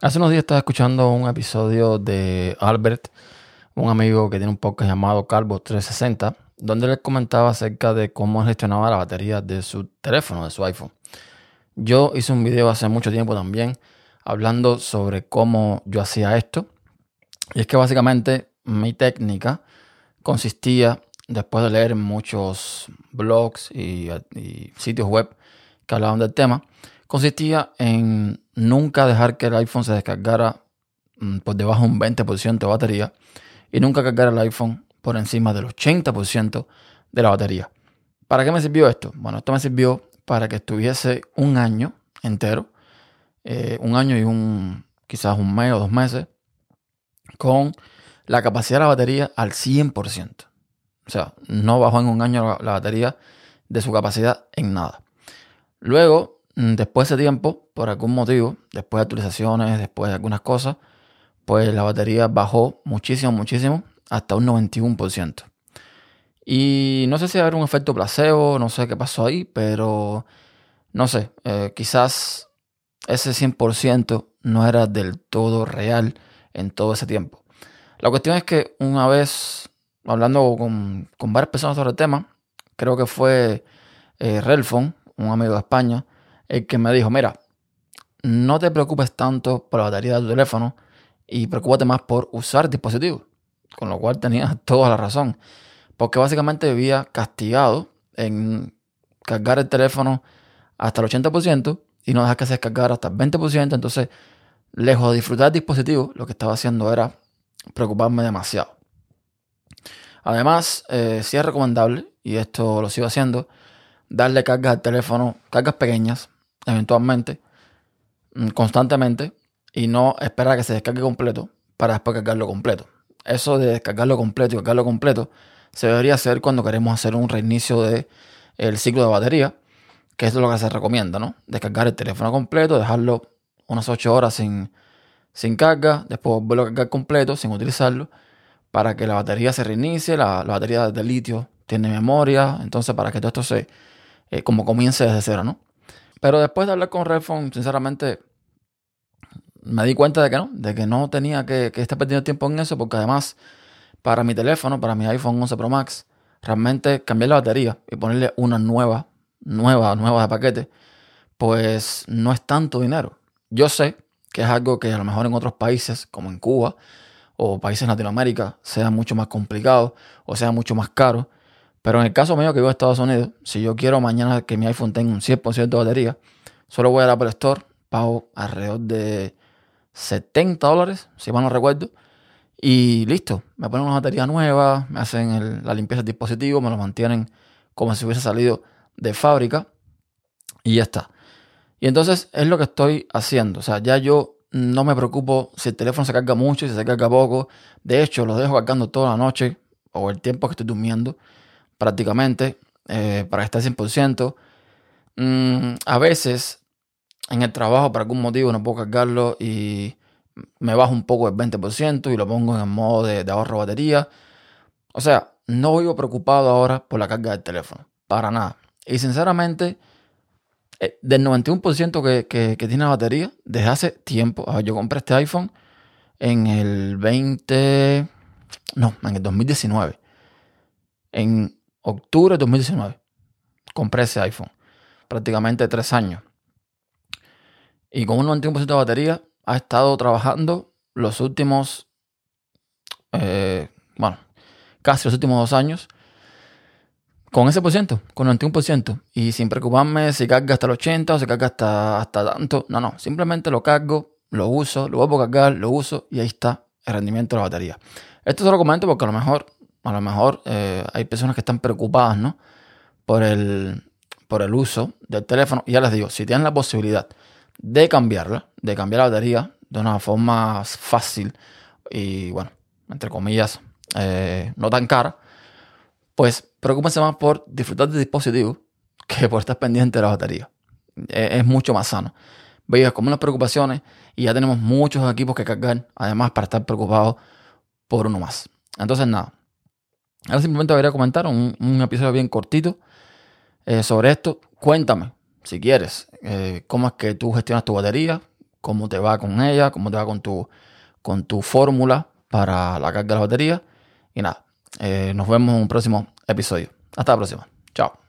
Hace unos días estaba escuchando un episodio de Albert, un amigo que tiene un podcast llamado Calvo 360, donde le comentaba acerca de cómo gestionaba la batería de su teléfono, de su iPhone. Yo hice un video hace mucho tiempo también hablando sobre cómo yo hacía esto. Y es que básicamente mi técnica consistía, después de leer muchos blogs y, y sitios web que hablaban del tema, consistía en nunca dejar que el iPhone se descargara mm, por debajo de un 20% de batería y nunca cargar el iPhone por encima del 80% de la batería. ¿Para qué me sirvió esto? Bueno, esto me sirvió para que estuviese un año entero, eh, un año y un quizás un mes o dos meses, con la capacidad de la batería al 100%. O sea, no bajó en un año la batería de su capacidad en nada. Luego, después de ese tiempo, por algún motivo, después de actualizaciones, después de algunas cosas, pues la batería bajó muchísimo, muchísimo, hasta un 91%. Y no sé si era un efecto placebo, no sé qué pasó ahí, pero no sé, eh, quizás ese 100% no era del todo real en todo ese tiempo. La cuestión es que una vez, hablando con, varias personas sobre el tema, creo que fue eh, Relfon, un amigo de España, el que me dijo, mira, no te preocupes tanto por la batería de tu teléfono y preocúpate más por usar el dispositivo. Con lo cual tenía toda la razón. Porque básicamente vivía castigado en cargar el teléfono hasta el 80% y no dejar que se descargara hasta el 20%. Entonces, lejos de disfrutar del dispositivo, lo que estaba haciendo era preocuparme demasiado. Además, eh, sí es recomendable, y esto lo sigo haciendo, darle cargas al teléfono, cargas pequeñas, eventualmente, mm, constantemente, y no esperar a que se descargue completo para después cargarlo completo. Eso de descargarlo completo y cargarlo completo se debería hacer cuando queremos hacer un reinicio del el ciclo de batería, que es lo que se recomienda, ¿no? Descargar el teléfono completo, dejarlo unas 8 horas sin, sin carga, después volverlo a cargar completo sin utilizarlo, para que la batería se reinicie, la, batería de litio tiene memoria, entonces para que todo esto se, eh, como comience desde cero, ¿no? Pero después de hablar con Redphone, sinceramente, me di cuenta de que no, de que no tenía que, estar perdiendo tiempo en eso, porque además, para mi teléfono, para mi iPhone 11 Pro Max, realmente cambiar la batería y ponerle una nueva, nueva, nueva de paquete, pues no es tanto dinero. Yo sé que es algo que a lo mejor en otros países, como en Cuba o países Latinoamérica, sea mucho más complicado o sea mucho más caro. Pero en el caso mío que vivo en Estados Unidos, si yo quiero mañana que mi iPhone tenga un 100% de batería, solo voy al Apple Store, pago alrededor de 70 dólares, si mal no recuerdo, y listo. Me ponen una batería nueva, me hacen la limpieza del dispositivo, me lo mantienen como si hubiese salido de fábrica y ya está. Y entonces es lo que estoy haciendo. O sea, ya yo no me preocupo si el teléfono se carga mucho, si se carga poco. De hecho, lo dejo cargando toda la noche o el tiempo que estoy durmiendo prácticamente eh, para estar 100%. Mm, a veces en el trabajo por algún motivo no puedo cargarlo y me bajo un poco el 20% y lo pongo en el modo de, ahorro batería. O sea, no vivo preocupado ahora por la carga del teléfono, para nada. Y sinceramente, eh, del 91% que, que, que, tiene la batería, desde hace tiempo, yo compré este iPhone en el 20, no, en el 2019. En octubre de 2019. Compré ese iPhone. Prácticamente tres años. Y con un 91% de batería ha estado trabajando los últimos, eh, bueno, casi los últimos dos años con ese por ciento, con 91%. Y sin preocuparme si carga hasta el 80 o si carga hasta, hasta tanto. No, no. Simplemente lo cargo, lo uso, lo vuelvo a cargar, lo uso y ahí está el rendimiento de la batería. Esto se lo comento porque a lo mejor a lo mejor eh, hay personas que están preocupadas, ¿no? Por el, por el uso del teléfono. Y ya les digo, si tienen la posibilidad de cambiarla, de cambiar la batería de una forma fácil y, bueno, entre comillas, eh, no tan cara, pues preocúpense más por disfrutar del dispositivo que por estar pendiente de la batería. Es, mucho más sano. Veis como las preocupaciones y ya tenemos muchos equipos que cargar, además para estar preocupados por uno más. Entonces, nada, Ahora simplemente voy a comentar un, episodio bien cortito eh, sobre esto. Cuéntame, si quieres, eh, cómo es que tú gestionas tu batería, cómo te va con ella, cómo te va con tu, con tu fórmula para la carga de la batería. Y nada, eh, nos vemos en un próximo episodio. Hasta la próxima. Chao.